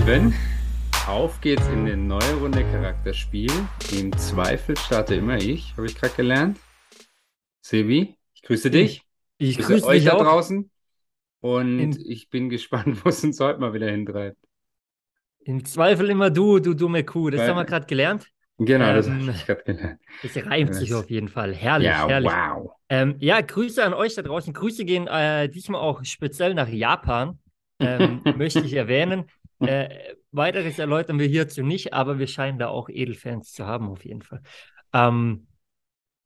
Lieben, auf geht's in eine neue Runde Charakterspiel. Im Zweifel starte immer ich, habe ich gerade gelernt. Sebi, ich grüße dich. Ich grüße, euch da auch. draußen. Und in, ich bin gespannt, wo es uns heute mal wieder hintreibt. Im Zweifel immer du, du dumme Kuh. Das Weil, haben wir gerade gelernt. Genau, ähm, das habe ich gerade gelernt. Das reimt sich auf jeden Fall. Herrlich, ja, herrlich. Wow. Ähm, ja, Grüße an euch da draußen. Grüße gehen äh, diesmal auch speziell nach Japan. Ähm, möchte ich erwähnen. Äh, weiteres erläutern wir hierzu nicht, aber wir scheinen da auch Edelfans zu haben, auf jeden Fall. Ähm,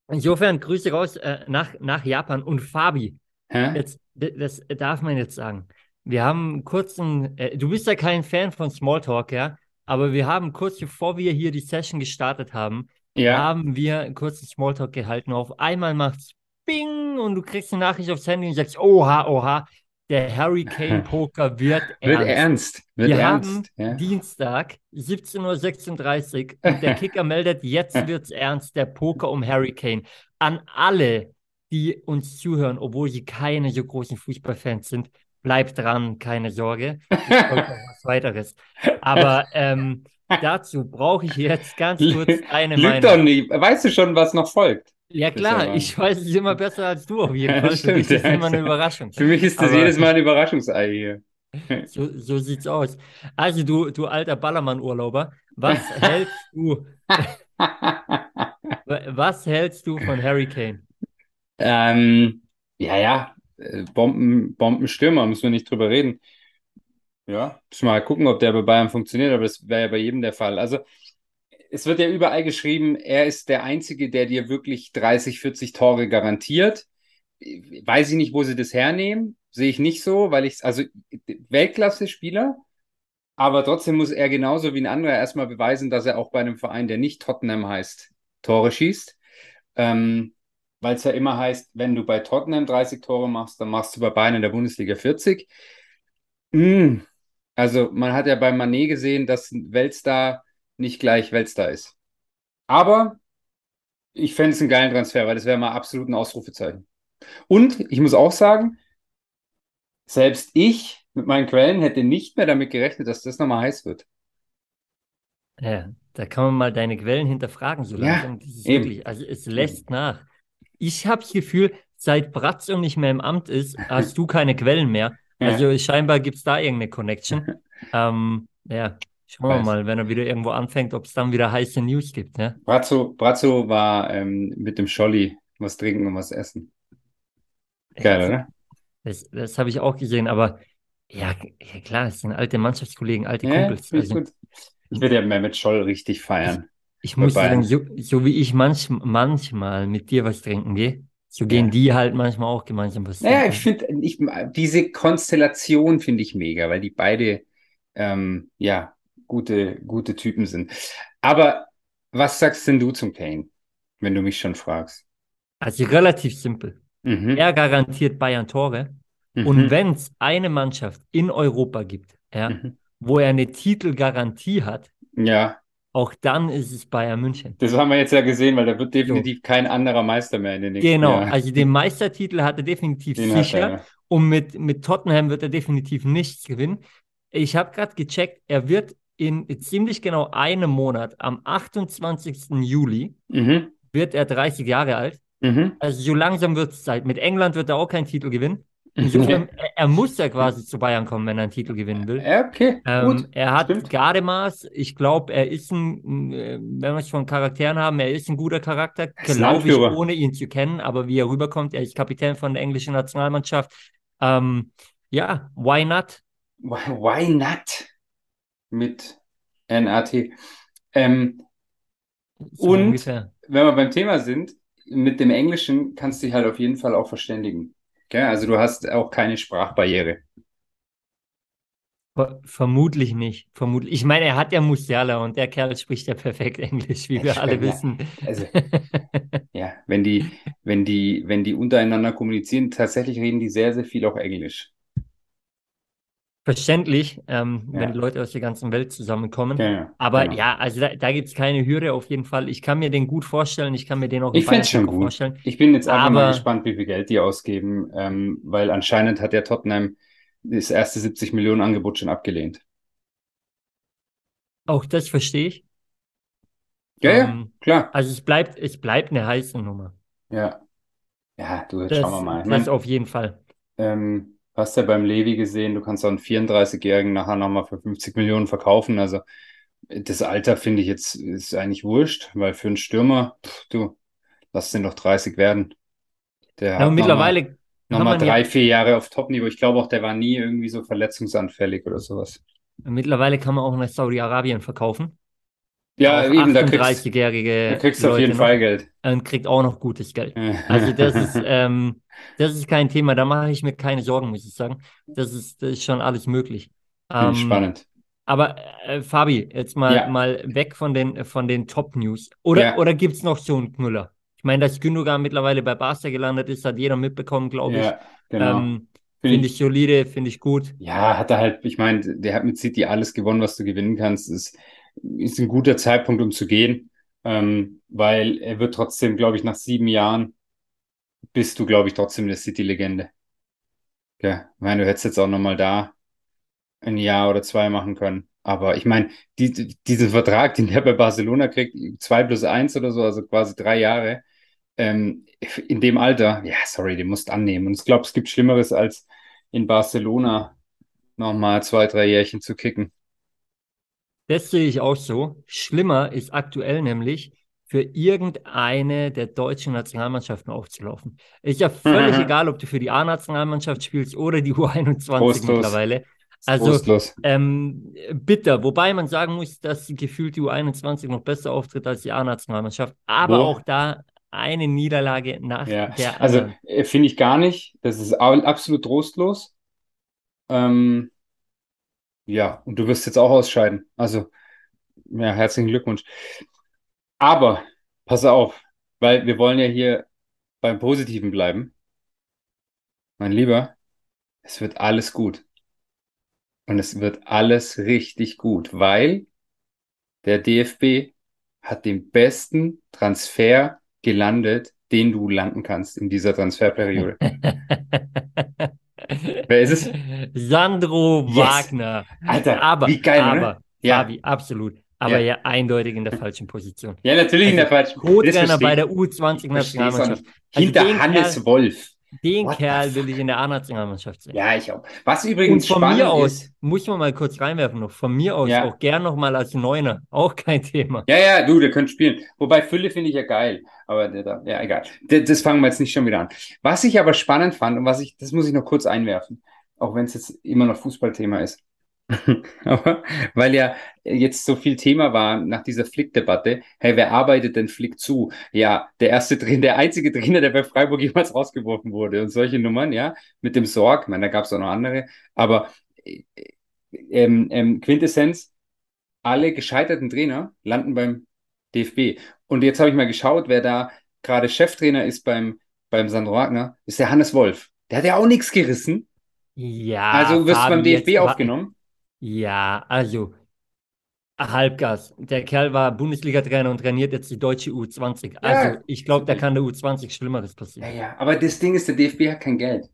insofern Grüße raus äh, nach, nach Japan und Fabi. Hä? Jetzt, das darf man jetzt sagen. Wir haben einen kurzen, äh, du bist ja kein Fan von Smalltalk, ja, aber wir haben kurz bevor wir hier die Session gestartet haben, ja. haben wir einen kurzen Smalltalk gehalten. Auf einmal macht's Bing und du kriegst eine Nachricht aufs Handy und sagst, oha, oha, der Hurricane Poker wird ernst. Wird ernst. Wird Wir ernst. haben ja. Dienstag 17.36 Uhr und der Kicker meldet, jetzt wird's ernst, der Poker um Hurricane. An alle, die uns zuhören, obwohl sie keine so großen Fußballfans sind, bleibt dran, keine Sorge. Ich noch was weiteres. Aber ähm, dazu brauche ich jetzt ganz kurz eine Lüg Meinung. doch nie. Weißt du schon, was noch folgt? Ja klar, ich weiß es immer besser als du auf jeden Fall. Ja, Für mich ist es immer eine Überraschung. Für mich ist das Aber jedes Mal ein Überraschungsei hier. So, so sieht's aus. Also du, du alter Ballermann-Urlauber, was hältst du? was hältst du von Hurricane? Ähm, ja, ja, äh, Bomben, Bombenstürmer, müssen wir nicht drüber reden. Ja, mal gucken, ob der bei Bayern funktioniert, aber das wäre ja bei jedem der Fall. Also es wird ja überall geschrieben, er ist der Einzige, der dir wirklich 30, 40 Tore garantiert. Weiß ich nicht, wo sie das hernehmen. Sehe ich nicht so, weil ich, also Weltklasse-Spieler, aber trotzdem muss er genauso wie ein anderer erstmal beweisen, dass er auch bei einem Verein, der nicht Tottenham heißt, Tore schießt. Ähm, weil es ja immer heißt, wenn du bei Tottenham 30 Tore machst, dann machst du bei Bayern in der Bundesliga 40. Mm. Also man hat ja bei Manet gesehen, dass ein Weltstar nicht gleich Weltstar ist. Aber ich fände es einen geilen Transfer, weil das wäre mal absolut ein Ausrufezeichen. Und ich muss auch sagen, selbst ich mit meinen Quellen hätte nicht mehr damit gerechnet, dass das nochmal heiß wird. Ja, da kann man mal deine Quellen hinterfragen, so langsam. Ja, wirklich, also es lässt nach. Ich habe das Gefühl, seit Bratzo nicht mehr im Amt ist, hast du keine Quellen mehr. Ja. Also scheinbar gibt es da irgendeine Connection. ähm, ja, Schauen wir mal, wenn er wieder irgendwo anfängt, ob es dann wieder heiße News gibt. Ne? Brazzo, Brazzo war ähm, mit dem Scholli was trinken und was essen. Geil, ja, oder? Das, das habe ich auch gesehen, aber ja, klar, es sind alte Mannschaftskollegen, alte ja, Kumpels. Also, gut. Ich werde ja mehr mit Scholl richtig feiern. Ich, ich muss sagen, so, so, wie ich manch, manchmal mit dir was trinken gehe, so gehen ja. die halt manchmal auch gemeinsam was trinken. Ja, ich finde, diese Konstellation finde ich mega, weil die beide, ähm, ja, gute, gute Typen sind. Aber was sagst denn du zum Kane, wenn du mich schon fragst? Also relativ simpel. Mhm. Er garantiert Bayern Tore. Mhm. Und wenn es eine Mannschaft in Europa gibt, ja, mhm. wo er eine Titelgarantie hat, ja. auch dann ist es Bayern München. Das haben wir jetzt ja gesehen, weil da wird definitiv so. kein anderer Meister mehr in den nächsten Genau, Jahren. also den Meistertitel hat er definitiv den sicher. Er, ja. Und mit, mit Tottenham wird er definitiv nichts gewinnen. Ich habe gerade gecheckt, er wird in ziemlich genau einem Monat, am 28. Juli, mhm. wird er 30 Jahre alt. Mhm. Also so langsam wird es Zeit. Mit England wird er auch keinen Titel gewinnen. Insofern, er, er, muss ja quasi zu Bayern kommen, wenn er einen Titel gewinnen will. Okay, ähm, Er hat Stimmt. Gardemaß. Ich glaube, er ist ein, äh, wenn wir es von Charakteren haben, er ist ein guter Charakter, glaube ich, ohne ihn zu kennen. Aber wie er rüberkommt, er ist Kapitän von der englischen Nationalmannschaft. Ähm, ja, why not? Why not? Mit NAT. Ähm, so und ungefähr. wenn wir beim Thema sind, mit dem Englischen kannst du dich halt auf jeden Fall auch verständigen. Okay? Also du hast auch keine Sprachbarriere. Vermutlich nicht. Vermutlich. Ich meine, er hat ja Musiala und der Kerl spricht ja perfekt Englisch, wie wir ich alle wissen. Also, ja, wenn die, wenn die, wenn die untereinander kommunizieren, tatsächlich reden die sehr, sehr viel auch Englisch verständlich, ähm, ja. wenn die Leute aus der ganzen Welt zusammenkommen. Ja, ja. Aber genau. ja, also da, da gibt es keine Hürde auf jeden Fall. Ich kann mir den gut vorstellen, ich kann mir den auch ich finde schon gut. vorstellen. Ich bin jetzt einfach Aber, mal gespannt, wie viel Geld die ausgeben, ähm, weil anscheinend hat der Tottenham das erste 70 Millionen Angebot schon abgelehnt. Auch das verstehe ich. Ja, ja, Ähm, klar. Also es bleibt, es bleibt eine heiße Nummer. Ja. Ja, du, jetzt Das, schauen wir mal. Ich das mein, auf jeden Fall. ähm, hast ja beim Levi gesehen, du kannst auch einen 34-Jährigen nachher nochmal für 50 Millionen verkaufen. Also das Alter finde ich jetzt ist eigentlich wurscht, weil für einen Stürmer, pff, du, lass den doch 30 werden. Der Ja, nochmal mittlerweile nochmal man ja, drei, vier Jahre auf Top-Niveau. Ich glaube auch, der war nie irgendwie so verletzungsanfällig oder sowas. mittlerweile kann man auch nach Saudi-Arabien verkaufen. Ja, eben, da kriegst, da 38-jährige kriegst du auf jeden noch Fall Geld. und kriegt auch noch gutes Geld. Also das ist, ähm, das ist kein Thema, da mache ich mir keine Sorgen, muss ich sagen. Das ist, das ist schon alles möglich. Ich Ähm, spannend. aber äh, Fabi, jetzt mal, Ja. mal weg von den, von den Top-News. Oder, Ja. oder gibt es noch so einen Knüller? Ich meine, dass Gündogan mittlerweile bei Barca gelandet ist, hat jeder mitbekommen, glaube ich. Ja, genau. Ähm, Finde Finde ich, ich solide, finde ich gut. ja, hat er halt, ich meine, der hat mit City alles gewonnen, was du gewinnen kannst. Ist, ist ein guter Zeitpunkt, um zu gehen, ähm, weil er wird trotzdem, glaube ich, nach sieben Jahren bist du, glaube ich, trotzdem eine City-Legende. Ja, ich meine, du hättest jetzt auch nochmal da ein Jahr oder zwei machen können. Aber ich meine, die, die- diesen Vertrag, den der bei Barcelona kriegt, zwei plus eins oder so, also quasi drei Jahre, ähm, in dem Alter, ja, sorry, den musst annehmen. Und ich glaube, es gibt Schlimmeres, als in Barcelona nochmal zwei, drei Jährchen zu kicken. Das sehe ich auch so. Schlimmer ist aktuell nämlich, für irgendeine der deutschen Nationalmannschaften aufzulaufen. Ist ja völlig Mhm. egal, ob du für die A-Nationalmannschaft spielst oder die U21 Trostlos. mittlerweile. Also Trostlos. ähm, bitter. Wobei man sagen muss, dass gefühlt die U21 noch besser auftritt als die A-Nationalmannschaft. Aber Wo? auch da eine Niederlage nach Ja, der also anderen. äh, finde ich gar nicht. Das ist absolut trostlos. Ähm, ja, und du wirst jetzt auch ausscheiden. Also, ja, herzlichen Glückwunsch. Aber pass auf, weil wir wollen ja hier beim Positiven bleiben. Mein Lieber, es wird alles gut. Und es wird alles richtig gut, weil der DFB hat den besten Transfer gelandet, den du landen kannst in dieser Transferperiode. Wer ist es? Sandro Yes. Wagner. Alter, Aber, wie geil, aber, oder? Ja. Fabi, absolut. Aber Ja. ja, eindeutig in der falschen Position. Ja, natürlich in der falschen. Das Co-Trainer bei der verstehe ich auch U20-Nationalmannschaft. nicht. Also Hinter Hannes Wolf. Den What Kerl will ich in der A-Nationalmannschaft sehen. Ja, ich auch. Was Und übrigens von spannend mir aus, ist. muss man mal kurz reinwerfen noch, von mir aus Ja. auch gern nochmal als Neuner. Auch kein Thema. Ja, ja, du, der könnte spielen. Wobei Fülle finde ich ja geil. Aber der da, ja, egal. Das, das fangen wir jetzt nicht schon wieder an. Was ich aber spannend fand und was ich, das muss ich noch kurz einwerfen, auch wenn es jetzt immer noch Fußballthema ist. Aber weil ja jetzt so viel Thema war nach dieser Flick-Debatte, hey, wer arbeitet denn Flick zu? Ja, der erste Trainer, der einzige Trainer, der bei Freiburg jemals rausgeworfen wurde und solche Nummern, ja, mit dem Sorg, ich meine, da gab es auch noch andere, aber äh, ähm, ähm, Quintessenz, alle gescheiterten Trainer landen beim DFB. Und jetzt habe ich mal geschaut, wer da gerade Cheftrainer ist beim, beim Sandro Wagner, ist der Hannes Wolf. Der hat ja auch nichts gerissen. Ja, Also wirst du beim DFB jetzt aufgenommen. Ja, also Halbgas. Der Kerl war Bundesliga-Trainer und trainiert jetzt die deutsche U20. Also ich glaube, da kann der U20 Schlimmeres Ja, passieren. ja. Aber das Ding ist, der DFB hat kein Geld.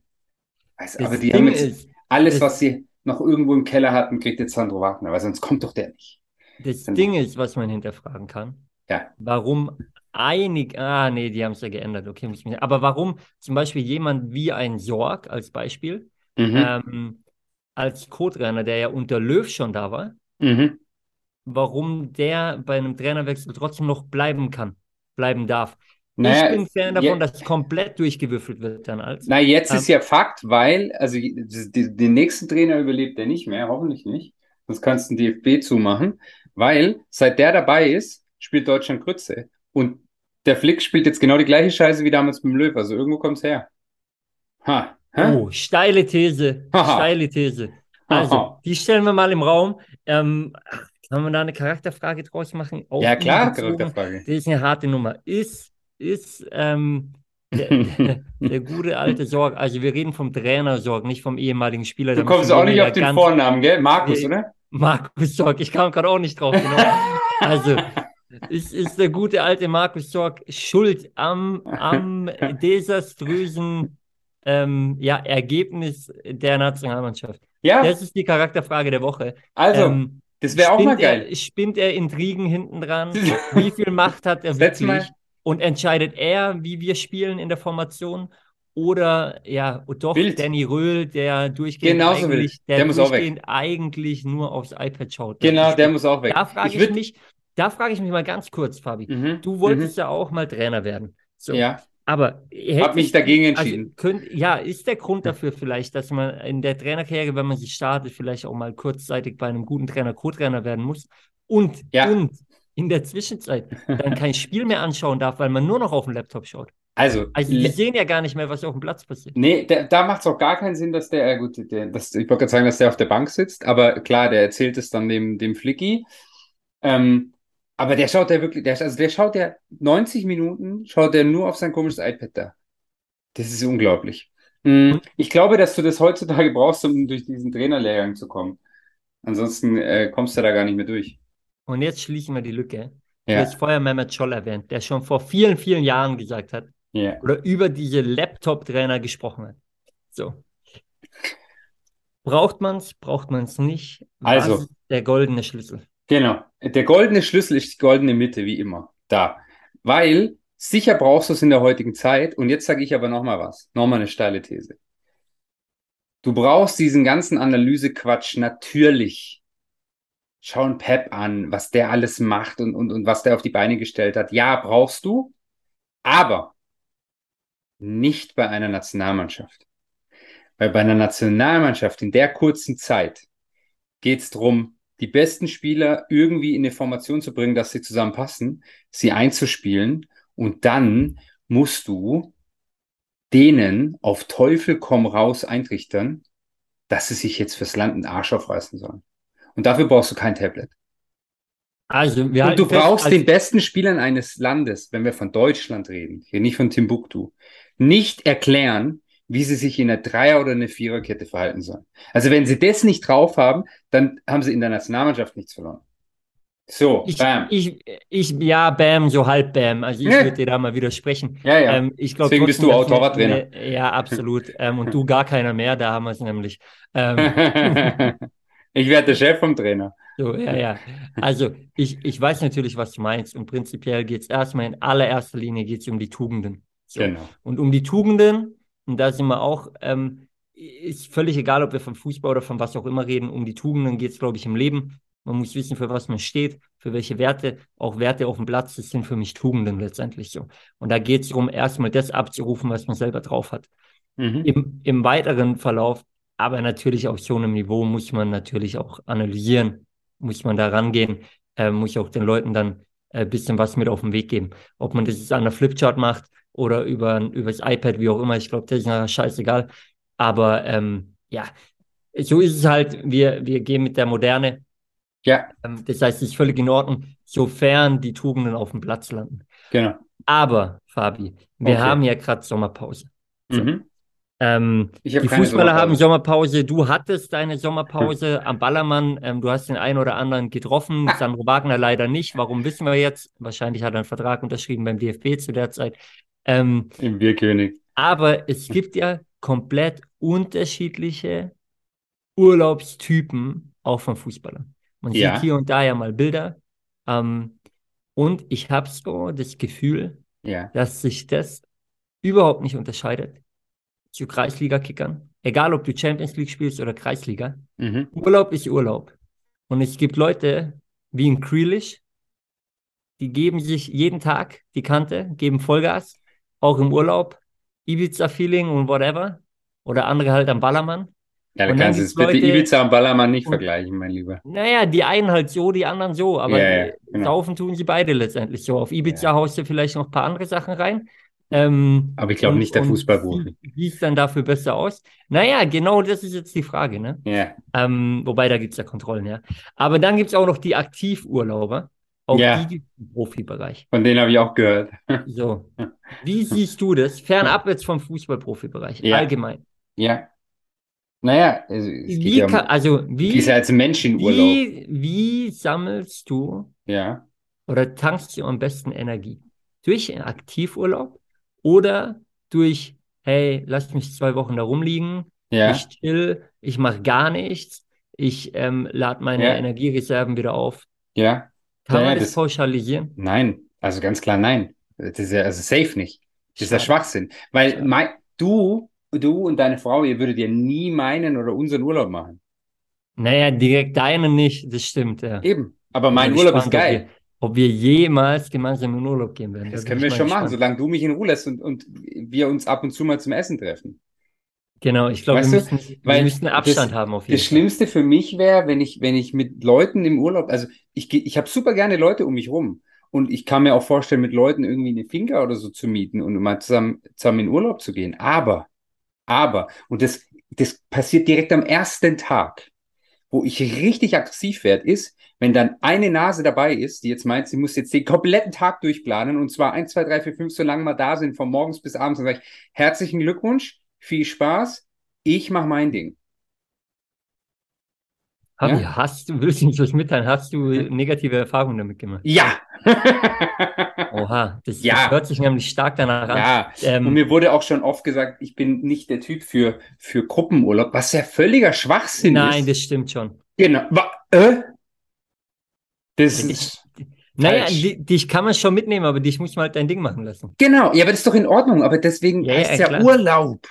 Weißt, du, Das aber die Ding haben jetzt ist, alles, das- was sie noch irgendwo im Keller hatten, kriegt jetzt Sandro Wagner, weil sonst kommt doch der nicht. das Genau. Ding ist, was man hinterfragen kann. Ja. Warum einig, ah nee, die haben es ja geändert, okay, muss ich mir, aber warum zum Beispiel jemand wie ein Sorg als Beispiel, Mhm. ähm, als Co-Trainer, der ja unter Löw schon da war, Mhm. warum der bei einem Trainerwechsel trotzdem noch bleiben kann, bleiben darf. Naja, ich bin Fan davon, ja- dass komplett durchgewürfelt wird dann als. Na, jetzt Ähm, ist ja Fakt, weil, also den nächsten Trainer überlebt der nicht mehr, hoffentlich nicht. Sonst kannst du den DFB zumachen, weil seit der dabei ist, spielt Deutschland Grütze. Und der Flick spielt jetzt genau die gleiche Scheiße wie damals mit dem Löw. Also irgendwo kommt's her. Ha. Ha? Oh, steile These, steile These. Also, die stellen wir mal im Raum. Ähm, kann man da eine Charakterfrage draus machen? Auf Ja, klar? Charakterfrage. Das ist eine harte Nummer. Ist, ist ähm, der, der, der gute alte Sorg, also wir reden vom Trainer Sorg, nicht vom ehemaligen Spieler. Du da kommst auch nicht auf den Vornamen, gell? Markus, oder? Markus Sorg, ich kam gerade auch nicht drauf. Genau. Also, ist, ist der gute alte Markus Sorg schuld am, am desaströsen ähm, ja, Ergebnis der Nationalmannschaft? Ja, Das ist die Charakterfrage der Woche. also, Ähm, Das wäre auch mal geil. er, spinnt er Intrigen hinten dran? Wie viel Macht hat er mal- wirklich? Und entscheidet er, wie wir spielen in der Formation? Oder ja, doch Wild. Danny Röhl, der durchgehend Genauso eigentlich, der, Der durchgehend eigentlich nur aufs iPad schaut. Genau, der muss auch weg. Da frage ich, würd- mich, da frage ich mich mal ganz kurz, Fabi. Mhm, Du wolltest ja auch mal Trainer werden. So. mhm. Ja, Aber Hab mich dagegen also entschieden. könnt, ja, ist der Grund dafür vielleicht, dass man in der Trainerkarriere, wenn man sich startet, vielleicht auch mal kurzzeitig bei einem guten Trainer Co-Trainer werden muss und, Ja. und in der Zwischenzeit dann kein Spiel mehr anschauen darf, weil man nur noch auf den Laptop schaut. also, Also die sehen ja gar nicht mehr, was auf dem Platz passiert. nee, da, da macht es auch gar keinen Sinn, dass der, äh, gut, der, das, ich wollte gerade sagen, dass der auf der Bank sitzt, aber klar, der erzählt es dann dem, dem Flicky. Ähm, aber der schaut ja wirklich, der, also der schaut ja 90 Minuten, schaut er nur auf sein komisches iPad da. Das ist unglaublich. Und- Ich glaube, dass du das heutzutage brauchst, um durch diesen Trainerlehrgang zu kommen. Ansonsten äh, kommst du da gar nicht mehr durch. Und jetzt schließen wir die Lücke. Du Ja, hast vorher Mehmet Scholl erwähnt, der schon vor vielen, vielen Jahren gesagt hat, ja. oder über diese Laptop-Trainer gesprochen hat. So. Braucht man es, braucht man es nicht? Was Also. ist der goldene Schlüssel? Genau. Der goldene Schlüssel ist die goldene Mitte, wie immer. Da. Weil sicher brauchst du es in der heutigen Zeit. Und jetzt sage ich aber nochmal was. Nochmal eine steile These. Du brauchst diesen ganzen Analysequatsch natürlich. Schau einen Pep an, was der alles macht und, und, und was der auf die Beine gestellt hat. Ja, brauchst du. Aber nicht bei einer Nationalmannschaft. Weil bei einer Nationalmannschaft in der kurzen Zeit geht es darum, die besten Spieler irgendwie in eine Formation zu bringen, dass sie zusammenpassen, sie einzuspielen und dann musst du denen auf Teufel komm raus eintrichtern, dass sie sich jetzt fürs Land einen Arsch aufreißen sollen. Und dafür brauchst du kein Tablet. Also, wir Und du brauchst als- den besten Spielern eines Landes, wenn wir von Deutschland reden, hier nicht von Timbuktu, nicht erklären, wie sie sich in einer Dreier- oder einer Viererkette verhalten sollen. Also wenn sie das nicht drauf haben, dann haben sie in der Nationalmannschaft nichts verloren. So, Ich, bam. ich, ich, ja, Bam, so halb Bam. Also ich Ja. würde dir da mal widersprechen. Ja, ja. Ähm, ich glaub Deswegen bist du Torwarttrainer. Nee, ja, absolut. ähm, und du gar keiner mehr, da haben wir es nämlich. Ähm, ich werde der Chef vom Trainer. so, ja, ja. Also ich, ich weiß natürlich, was du meinst. Und prinzipiell geht es erstmal in allererster Linie geht's um die Tugenden. So. Genau. Und um die Tugenden, und da sind wir auch, ähm, ist völlig egal, ob wir vom Fußball oder von was auch immer reden, um die Tugenden geht es, glaube ich, im Leben. Man muss wissen, für was man steht, für welche Werte, auch Werte auf dem Platz, das sind für mich Tugenden letztendlich so. Und da geht es darum, erstmal das abzurufen, was man selber drauf hat. Mhm. Im, Im weiteren Verlauf, aber natürlich auf so einem Niveau, muss man natürlich auch analysieren, muss man da rangehen, äh, muss auch den Leuten dann ein bisschen was mit auf den Weg geben. Ob man das jetzt an der Flipchart macht oder über, über das iPad, wie auch immer, ich glaube, das ist ja scheißegal. Aber ähm, ja, so ist es halt, wir, wir gehen mit der Moderne. Ja, Ähm, das heißt, es ist völlig in Ordnung, sofern die Tugenden auf dem Platz landen. genau. Aber, Fabi, wir Okay. haben ja gerade Sommerpause. So. Mhm. Ähm, die Fußballer haben Sommerpause. Sommerpause. Du hattest deine Sommerpause am Ballermann. Ähm, du hast den einen oder anderen getroffen. Ah. Sandro Wagner leider nicht. Warum wissen wir jetzt? Wahrscheinlich hat er einen Vertrag unterschrieben beim DFB zu der Zeit. Ähm, Im Bierkönig. aber es gibt ja komplett unterschiedliche Urlaubstypen auch von Fußballern. Man Ja. sieht hier und da ja mal Bilder. Ähm, und ich habe so das Gefühl, Ja. dass sich das überhaupt nicht unterscheidet zu Kreisliga-Kickern. Egal, ob du Champions League spielst oder Kreisliga. Mhm. Urlaub ist Urlaub. Und es gibt Leute wie in Grealish, die geben sich jeden Tag die Kante, geben Vollgas, auch im Urlaub, Ibiza-Feeling und whatever. Oder andere halt am Ballermann. Ja, dann kannst du jetzt bitte Ibiza und Ballermann nicht und- vergleichen, mein Lieber. Naja, die einen halt so, die anderen so, aber Ja, ja, genau. saufen tun sie beide letztendlich so. Auf Ibiza Ja. haust du vielleicht noch ein paar andere Sachen rein. Ähm, Aber ich glaube nicht der Fußballprofi. Wie wie es dann dafür besser aus? Naja, genau das ist jetzt die Frage, ne? Ja. Ähm, wobei, da gibt es ja Kontrollen, ja. Aber dann gibt es auch noch die Aktivurlauber. Auch Ja. die im Profibereich. Von denen habe ich auch gehört. So. Wie siehst du das? Fernab jetzt vom Fußballprofibereich, Ja. allgemein. Ja. Naja, also es Wie ja um, kann, also, wie, ja als Mensch in Urlaub. wie, wie sammelst du Ja. oder tankst du am besten Energie? Durch einen Aktivurlaub oder durch, hey, lass mich zwei Wochen da rumliegen, Ja. ich chill, ich mache gar nichts, ich ähm, lade meine. Energiereserven wieder auf. Ja. Kann Ja, man das das- pauschalisieren? Nein, also ganz klar nein. Das ist ja also safe nicht. Das ist ja. Schwachsinn. Weil Schade. mei- du, du und deine Frau, ihr würdet ja nie meinen oder unseren Urlaub machen. Naja, direkt deinen nicht, das stimmt, ja. Eben. Aber mein Urlaub ist gespannt, ob geil. wir, ob wir jemals gemeinsam in Urlaub gehen werden. Da Das bin können wir schon machen, gespannt. solange du mich in Ruhe lässt und, und wir uns ab und zu mal zum Essen treffen. Genau, ich glaube, wir müssen, wir müssen Abstand das- haben auf jeden Das Fall. Schlimmste für mich wäre, wenn ich, wenn ich mit Leuten im Urlaub, also ich, ich habe super gerne Leute um mich rum. Und ich kann mir auch vorstellen, mit Leuten irgendwie eine Finca oder so zu mieten und mal zusammen, zusammen in Urlaub zu gehen. Aber, aber, und das, das passiert direkt am ersten Tag, wo ich richtig aggressiv werde, ist, wenn dann eine Nase dabei ist, die jetzt meint, sie muss jetzt den kompletten Tag durchplanen und zwar eins, zwei, drei, vier, fünf, so lange wir da sind, von morgens bis abends, dann sage ich, herzlichen Glückwunsch, viel Spaß, ich mache mein Ding. Fabi, Ja? hast du, willst du uns was mitteilen? Hast du negative Erfahrungen damit gemacht? Ja. Oha, das, Ja. das hört sich nämlich stark danach an. Ja. Ähm, Und mir wurde auch schon oft gesagt, ich bin nicht der Typ für, für Gruppenurlaub, was ja völliger Schwachsinn nein, ist. das stimmt schon. Genau. Wa äh? Das Ja, ist. Naja, dich kann man schon mitnehmen, aber dich muss man halt dein Ding machen lassen. Genau. Ja, aber das ist doch in Ordnung. Aber deswegen Ja, heißt ja, es ja. Urlaub.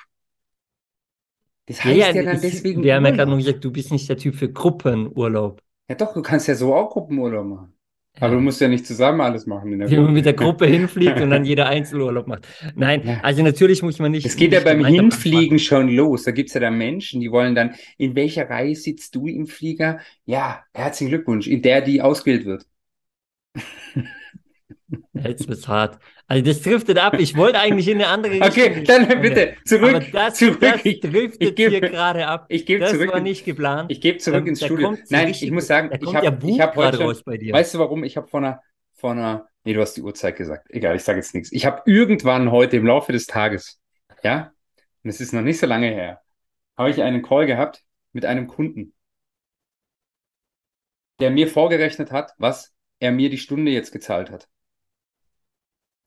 Das heißt ja, dann ich- deswegen wir haben ja gerade nur gesagt, du bist nicht der Typ für Gruppenurlaub. Ja, doch, du kannst ja so auch Gruppenurlaub machen. Aber du musst ja nicht zusammen alles machen in der Wie man mit der Gruppe hinfliegt und dann jeder Einzelurlaub macht. Nein, Ja. also natürlich muss man nicht. Es geht ja nicht beim gemeinsam Hinfliegen schon los. Da gibt's ja dann Menschen, die wollen dann, in welcher Reihe sitzt du im Flieger? Ja, herzlichen Glückwunsch, in der die ausgewählt wird. Jetzt wird's hart. Also das driftet ab. Ich wollte eigentlich in eine andere Richtung. Okay, dann bitte Aber zurück, das, zurück. das Ich, driftet ich gebe- hier gerade ab. ich gebe Das zurück, war nicht geplant. ich gebe zurück Ähm, ins da Studio. Nein, richtig- ich muss sagen, da ich habe, ja ich habe heute raus bei dir. weißt du warum? Ich habe vor einer, vor einer, nee, du hast die Uhrzeit gesagt. Egal, ich sage jetzt nichts. Ich habe irgendwann heute im Laufe des Tages, ja, und es ist noch nicht so lange her, habe ich einen Call gehabt mit einem Kunden, der mir vorgerechnet hat, was er mir die Stunde jetzt gezahlt hat.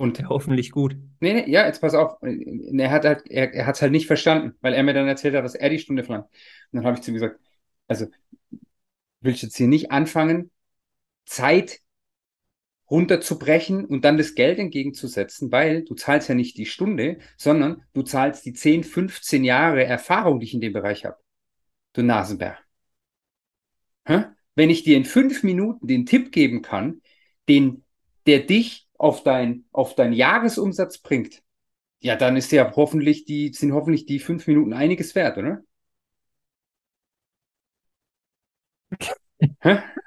Und Ja, hoffentlich gut. Nee, nee, ja, jetzt pass auf. Er hat halt, er, er hat es halt nicht verstanden, weil er mir dann erzählt hat, dass er die Stunde verlangt. Und dann habe ich zu ihm gesagt, also willst du jetzt hier nicht anfangen, Zeit runterzubrechen und dann das Geld entgegenzusetzen, weil du zahlst ja nicht die Stunde, sondern du zahlst die 10, 15 Jahre Erfahrung, die ich in dem Bereich habe. Du Nasenbär. Hä? Wenn ich dir in fünf Minuten den Tipp geben kann, den, der dich auf dein, auf deinen Jahresumsatz bringt, ja, dann ist ja hoffentlich die, sind hoffentlich die fünf Minuten einiges wert, oder?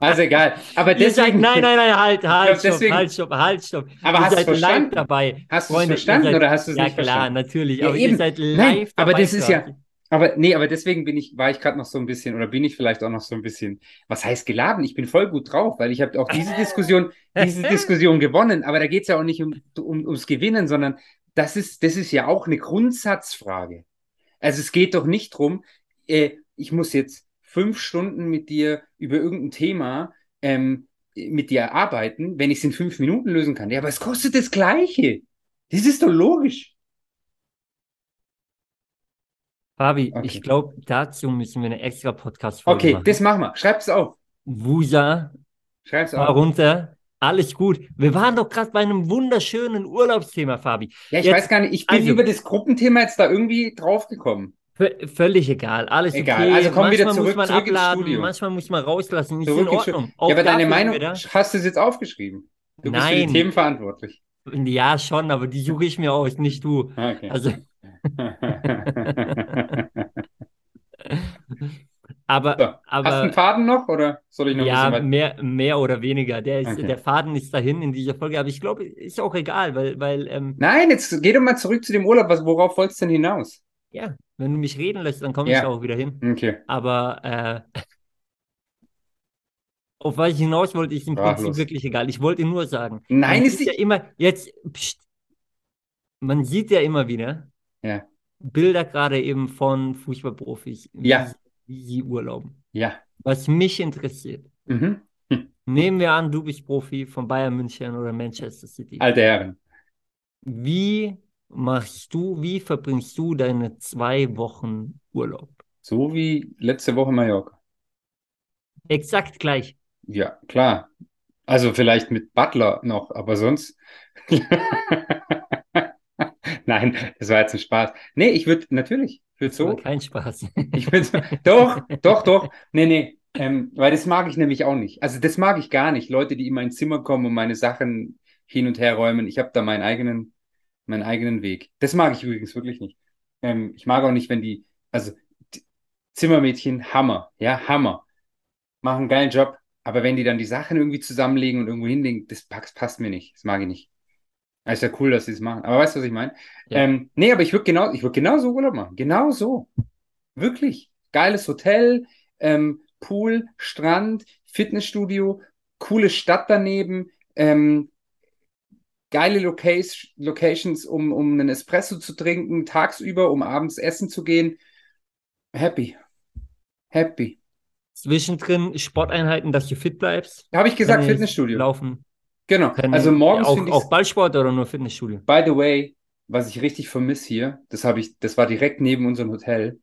Also egal. Aber deswegen, nein, nein, nein, halt, halt, stopp, deswegen- halt, stopp, halt, stopp. Aber ihr hast live verstanden? dabei. hast du es verstanden seid- oder hast du es Ja, nicht klar, verstanden? natürlich. Ja, aber eben. ihr seid live Nein, aber dabei das ist ja. Aber nee, aber deswegen bin ich, war ich gerade noch so ein bisschen, oder bin ich vielleicht auch noch so ein bisschen, was heißt geladen? Ich bin voll gut drauf, weil ich habe auch diese Diskussion, diese Diskussion gewonnen, aber da geht es ja auch nicht um, um, ums Gewinnen, sondern das ist, das ist ja auch eine Grundsatzfrage. Also es geht doch nicht drum, äh, ich muss jetzt fünf Stunden mit dir über irgendein Thema ähm, mit dir arbeiten, wenn ich es in fünf Minuten lösen kann. Ja, aber es kostet das Gleiche. Das ist doch logisch. Fabi, Okay. ich glaube, dazu müssen wir eine extra Podcast-Folge Okay, machen. das machen wir. Schreib's auf. Wusa, Schreib's fahr auf. runter. Alles gut. Wir waren doch gerade bei einem wunderschönen Urlaubsthema, Fabi. Ja, ich Jetzt- weiß gar nicht, ich bin also- über das Gruppenthema jetzt da irgendwie draufgekommen. Völlig egal. Alles Egal. okay. Also komm wieder manchmal zurück- muss man zurück ins abladen, Studio. manchmal muss man rauslassen. Ist in ins Ordnung. Auch ja, aber deine Meinung, wir hast du es jetzt aufgeschrieben? Du bist für die Nein. Themen verantwortlich. Ja, schon, aber die suche ich mir aus, nicht du. Ah, Okay. Also, aber, so, hast du aber einen Faden noch oder soll ich noch ein ja, weiter? mehr, mehr oder weniger. Der, ist, Okay. der Faden ist dahin in dieser Folge, aber ich glaube, ist auch egal, weil, weil ähm, Nein, jetzt geh doch mal zurück zu dem Urlaub. Was, worauf wolltest du denn hinaus? ja, wenn du mich reden lässt, dann komme Ja. ich da auch wieder hin. Okay. Aber äh, auf was ich hinaus wollte, ist im Sprachlos. Prinzip wirklich egal. Ich wollte nur sagen, Nein, ist ja immer, jetzt, pst, man sieht ja immer wieder Ja. Bilder gerade eben von Fußballprofis, wie, Ja. sie- wie sie urlauben. Ja. Was mich interessiert, Mhm. nehmen wir an, du bist Profi von Bayern München oder Manchester City. Alte Herren. Wie machst du, wie verbringst du deine zwei Wochen Urlaub? So wie letzte Woche Mallorca. Exakt gleich. Ja, klar. Also vielleicht mit Butler noch, aber sonst. Nein, das war jetzt ein Spaß. Nee, ich würde natürlich, ich würde so. Kein Spaß. Ich würde doch, doch, doch. Nee, nee. Ähm, weil das mag ich nämlich auch nicht. Also das mag ich gar nicht. Leute, die in mein Zimmer kommen und meine Sachen hin und her räumen. Ich habe da meinen eigenen, meinen eigenen Weg. Das mag ich übrigens wirklich nicht. Ähm, ich mag auch nicht, wenn die, also die Zimmermädchen, Hammer, ja, Hammer. Machen einen geilen Job. Aber wenn die dann die Sachen irgendwie zusammenlegen und irgendwo hinlegen, das passt mir nicht. Das mag ich nicht. Ist ja cool, dass sie es machen. Aber weißt du, was ich meine? Ja. Ähm, nee, aber ich würde genau, ich würde genau so Urlaub machen. Genau so. Wirklich. Geiles Hotel, ähm, Pool, Strand, Fitnessstudio, coole Stadt daneben, ähm, geile Location, Locations, um, um einen Espresso zu trinken, tagsüber, um abends essen zu gehen. Happy. Happy. Zwischendrin Sporteinheiten, dass du fit bleibst. Habe ich gesagt, Fitnessstudio. Laufen. Genau. Also morgens. Auch, auch Ballsport oder nur Fitnessstudio? By the way, was ich richtig vermisse hier, das habe ich, das war direkt neben unserem Hotel,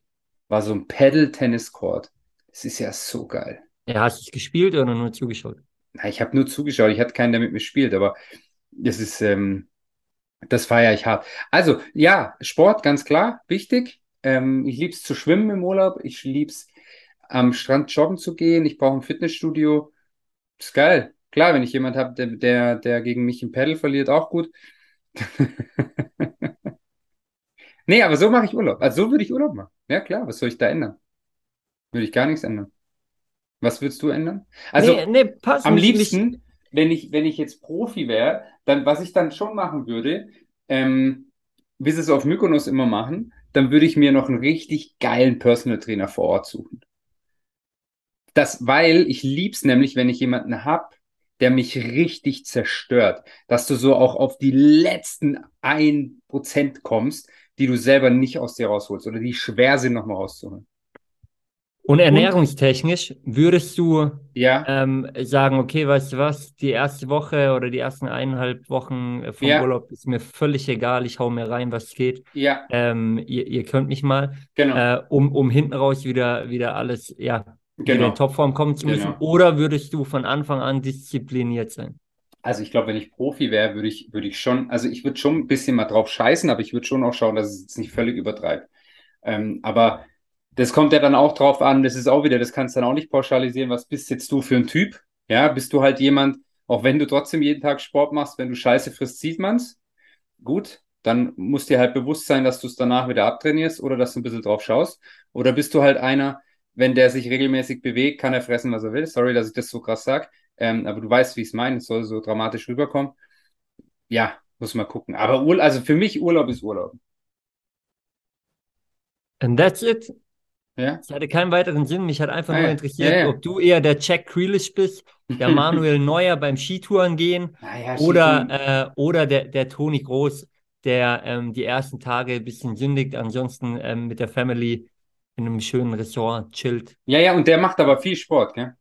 war so ein Paddle-Tennis-Court. Das ist ja so geil. Ja, hast du es gespielt oder nur zugeschaut? Na, ich habe nur zugeschaut. Ich hatte keinen, der mit mir spielt, aber das ist, ähm, das feiere ich hart. Also, ja, Sport, ganz klar, wichtig. Ähm, ich liebe es zu schwimmen im Urlaub. Ich liebe es am Strand joggen zu gehen. Ich brauche ein Fitnessstudio. Ist geil. Klar, wenn ich jemand habe, der, der, der gegen mich im Pedal verliert, auch gut. nee, aber so mache ich Urlaub. Also so würde ich Urlaub machen. Ja, klar, was soll ich da ändern? Würde ich gar nichts ändern. Was würdest du ändern? Also nee, nee, am liebsten, nicht. wenn ich, wenn ich jetzt Profi wäre, dann, was ich dann schon machen würde, ähm, wie sie es auf Mykonos immer machen, dann würde ich mir noch einen richtig geilen Personal Trainer vor Ort suchen. Das, weil ich lieb's nämlich, wenn ich jemanden hab, der mich richtig zerstört, dass du so auch auf die letzten ein Prozent kommst, die du selber nicht aus dir rausholst oder die schwer sind, nochmal rauszuholen. Und ernährungstechnisch würdest du ja. ähm, sagen, okay, weißt du was, die erste Woche oder die ersten eineinhalb Wochen vom ja. Urlaub ist mir völlig egal, ich hau mir rein, was geht. Ja. Ähm, ihr, ihr könnt mich mal, genau. äh, um, um hinten raus wieder, wieder alles, ja, genau. in Topform kommen zu müssen. Genau. Oder würdest du von Anfang an diszipliniert sein? Also ich glaube, wenn ich Profi wäre, würde ich, würde ich schon, also ich würde schon ein bisschen mal drauf scheißen, aber ich würde schon auch schauen, dass es jetzt nicht völlig übertreibt. Ähm, aber das kommt ja dann auch drauf an, das ist auch wieder, das kannst du dann auch nicht pauschalisieren, was bist jetzt du für ein Typ? Ja, bist du halt jemand, auch wenn du trotzdem jeden Tag Sport machst, wenn du Scheiße frisst, sieht man's. Gut, dann musst dir halt bewusst sein, dass du es danach wieder abtrainierst oder dass du ein bisschen drauf schaust. Oder bist du halt einer, wenn der sich regelmäßig bewegt, kann er fressen, was er will. Sorry, dass ich das so krass sag. Ähm, aber du weißt, wie ich es meine. Es soll so dramatisch rüberkommen. Ja, muss man gucken. Aber Ur also für mich Urlaub ist Urlaub. And that's it. Ja. Ich hatte keinen weiteren Sinn. Mich hat einfach ah, nur interessiert, ja, ja. ob du eher der Jack Grealish bist, der Manuel Neuer beim Skitouren gehen ah, oder, äh, oder der, der Toni Groß, der ähm, die ersten Tage ein bisschen sündigt, ansonsten ähm, mit der Family in einem schönen Ressort chillt. Ja, ja, und der macht aber viel Sport, gell?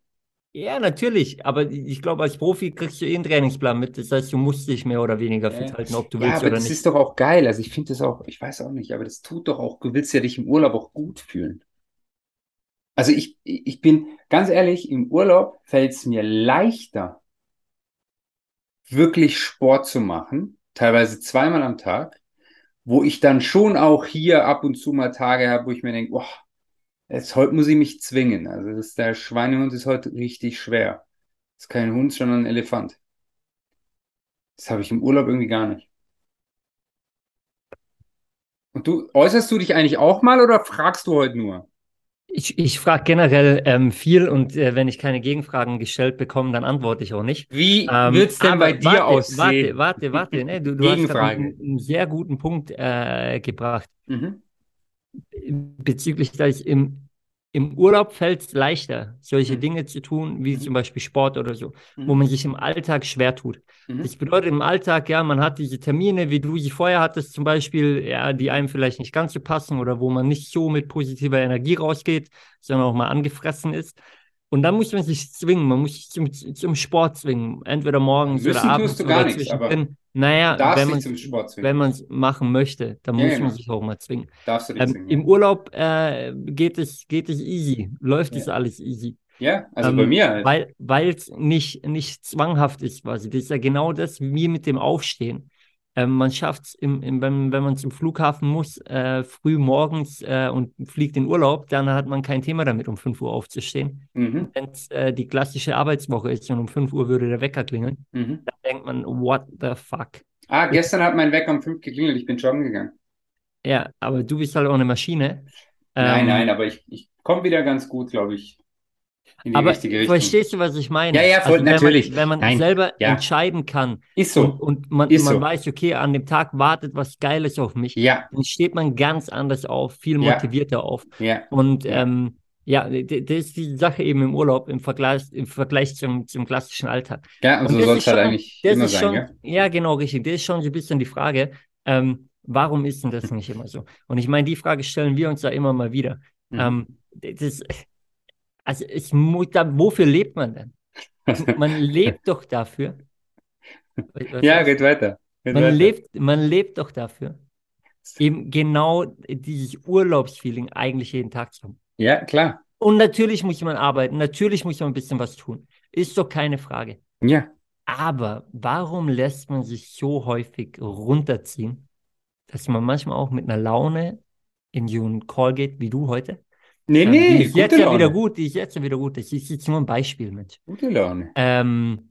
Ja, natürlich. Aber ich glaube, als Profi kriegst du eh einen Trainingsplan mit. Das heißt, du musst dich mehr oder weniger ja. fit halten, ob du ja, willst aber oder das nicht. Das ist doch auch geil. Also ich finde das auch, ich weiß auch nicht, aber das tut doch auch, du willst ja dich im Urlaub auch gut fühlen. Also ich, ich bin ganz ehrlich, im Urlaub fällt es mir leichter, wirklich Sport zu machen, teilweise zweimal am Tag, wo ich dann schon auch hier ab und zu mal Tage habe, wo ich mir denke, boah, jetzt heute muss ich mich zwingen. Also das, der Schweinehund ist heute richtig schwer. Das ist kein Hund, sondern ein Elefant. Das habe ich im Urlaub irgendwie gar nicht. Und du, äußerst du dich eigentlich auch mal oder fragst du heute nur? Ich, ich frage generell ähm, viel und äh, wenn ich keine Gegenfragen gestellt bekomme, dann antworte ich auch nicht. Wie ähm, wird es denn bei dir warte, aussehen? Warte, warte, warte. Ne? Du, du hast einen, einen, sehr guten Punkt äh, gebracht. Mhm. Bezüglich, dass ich im im Urlaub fällt es leichter, solche mhm. Dinge zu tun, wie mhm. zum Beispiel Sport oder so, mhm. wo man sich im Alltag schwer tut. Mhm. Das bedeutet im Alltag, ja, man hat diese Termine, wie du sie vorher hattest, zum Beispiel, ja, die einem vielleicht nicht ganz so passen oder wo man nicht so mit positiver Energie rausgeht, sondern auch mal angefressen ist. Und dann muss man sich zwingen, man muss sich zum, zum Sport zwingen, entweder morgens Müssen oder abends tust du oder gar nichts, aber. Naja, wenn man zum Sport zwingen. wenn man es machen möchte, dann Ja, muss genau. man sich auch mal zwingen. Darfst du dich Ähm, zwingen. Im Urlaub äh, geht es, geht es easy, läuft es Ja. alles easy. ja, also Ähm, bei mir halt. Weil weil es nicht, nicht zwanghaft ist quasi. Das ist ja genau das wie mit dem Aufstehen. Ähm, man schafft es, wenn, wenn man zum Flughafen muss, äh, früh morgens äh, und fliegt in Urlaub, dann hat man kein Thema damit, um 5 Uhr aufzustehen. Mhm, Wenn es äh, die klassische Arbeitswoche ist und um 5 Uhr würde der Wecker klingeln, mhm. dann denkt man, what the fuck? Ah, gestern hat mein Wecker um 5 geklingelt, ich bin joggen gegangen. Ja, aber du bist halt auch eine Maschine. Nein, Ähm, nein, aber ich, ich komme wieder ganz gut, glaube ich, Aber richtige Richtung. verstehst du, was ich meine? Ja, ja, voll, wenn man- natürlich. Wenn man Nein, selber ja. entscheiden kann Ist so. und, und man, man so. weiß, okay, an dem Tag wartet was Geiles auf mich, Ja, dann steht man ganz anders auf, viel Ja. motivierter auf. ja. Und Ja. ähm, ja, das ist die Sache eben im Urlaub im Vergleich, im Vergleich zum, zum klassischen Alltag. Ja, und Und so das soll es halt eigentlich immer sein, schon, ja? ja, genau, richtig. Das ist schon so ein bisschen die Frage, ähm, warum ist denn das nicht immer so? Und ich meine, die Frage stellen wir uns ja immer mal wieder. Mhm. Ähm, das, also es muss, da, wofür lebt man denn? Man lebt doch dafür. Was ja, geht weiter. Geht man weiter. lebt, man lebt doch dafür, eben genau dieses Urlaubsfeeling eigentlich jeden Tag zu haben. Ja, klar. Und natürlich muss man arbeiten, natürlich muss man ein bisschen was tun. Ist doch keine Frage. Ja. Aber warum lässt man sich so häufig runterziehen, dass man manchmal auch mit einer Laune in so einen Call geht, wie du heute? Nee, Ähm, nee, die ist jetzt ja wieder gut, die ist jetzt ja wieder gut. Das ist jetzt nur ein Beispiel, Mensch. Gute Laune. Ähm,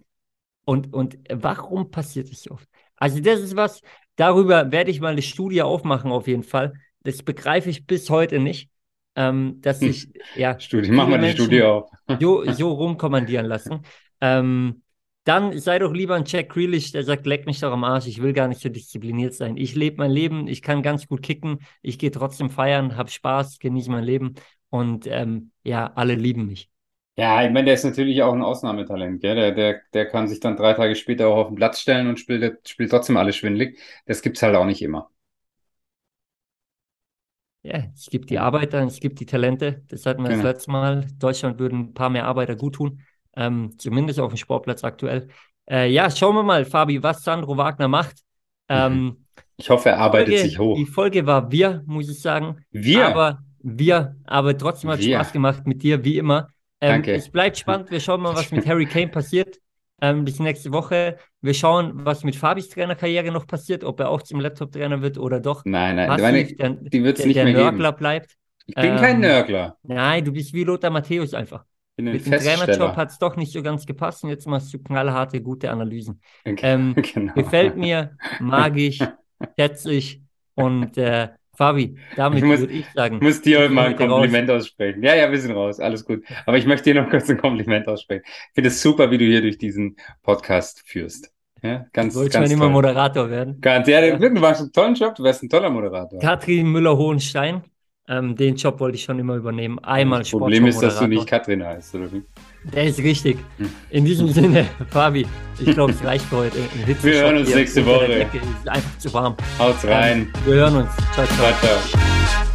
und, und warum passiert das so oft? Also, das ist was, darüber werde ich mal eine Studie aufmachen, auf jeden Fall. Das begreife ich bis heute nicht, ähm, dass Hm. sich ja, Studie, mach mal die Menschen Studie auf. so, so rumkommandieren lassen. Ähm, dann sei doch lieber ein Jack Grealish, der sagt, leck mich doch am Arsch, ich will gar nicht so diszipliniert sein. Ich lebe mein Leben, ich kann ganz gut kicken, ich gehe trotzdem feiern, habe Spaß, genieße mein Leben und ähm, ja, alle lieben mich. Ja, ich meine, der ist natürlich auch ein Ausnahmetalent, gell? Der, der, der kann sich dann drei Tage später auch auf den Platz stellen und spielt, spielt trotzdem alles schwindelig. Das gibt's halt auch nicht immer. Ja, es gibt die Arbeiter, es gibt die Talente. Das hatten wir das Genau. letzte Mal. Deutschland würden ein paar mehr Arbeiter gut tun, ähm, zumindest auf dem Sportplatz aktuell. Äh, ja, schauen wir mal, Fabi, was Sandro Wagner macht. Ähm, Ich hoffe, er arbeitet Folge, sich hoch. Die Folge war wir, muss ich sagen. Wir? Aber wir, aber trotzdem hat Wir. Spaß gemacht mit dir, wie immer. Ähm, Danke. Es bleibt spannend. Wir schauen mal, was mit Harry Kane passiert. Ähm, bis nächste Woche. Wir schauen, was mit Fabis Trainerkarriere noch passiert, ob er auch zum Laptop-Trainer wird oder doch Nein, nein, passiv meine, der, die wird's der, nicht der mehr geben. Nörgler bleibt. Ich bin kein Ähm, Nörgler. Nein, du bist wie Lothar Matthäus einfach. Ich Mit dem Trainerjob hat es doch nicht so ganz gepasst und jetzt machst du knallharte, gute Analysen. Okay, Ähm, genau. Gefällt mir, mag ich, schätze ich. Und äh, Fabi, damit Ich muss- würde ich sagen, Ich muss dir heute mal ein Kompliment aussprechen. Ja, ja, wir sind raus. Alles gut. Aber ich möchte dir noch kurz ein Kompliment aussprechen. Ich finde es super, wie du hier durch diesen Podcast führst. Ja, ganz, Sollte ganz man immer toll. Moderator werden. Ganz, ja, Ja. du machst einen tollen Job. Du wärst ein toller Moderator. Katrin Müller-Hohenstein, ähm, den Job wollte ich schon immer übernehmen. Einmal Das Problem ist, dass du nicht. Katrin heißt, oder wie? Der ist richtig. Hm. In diesem Sinne, Fabi, ich glaube, es reicht für heute. Wir hören uns nächste Woche. Es ist einfach zu warm. Haut's rein. Wir hören uns. Ciao, ciao. Ciao, ciao.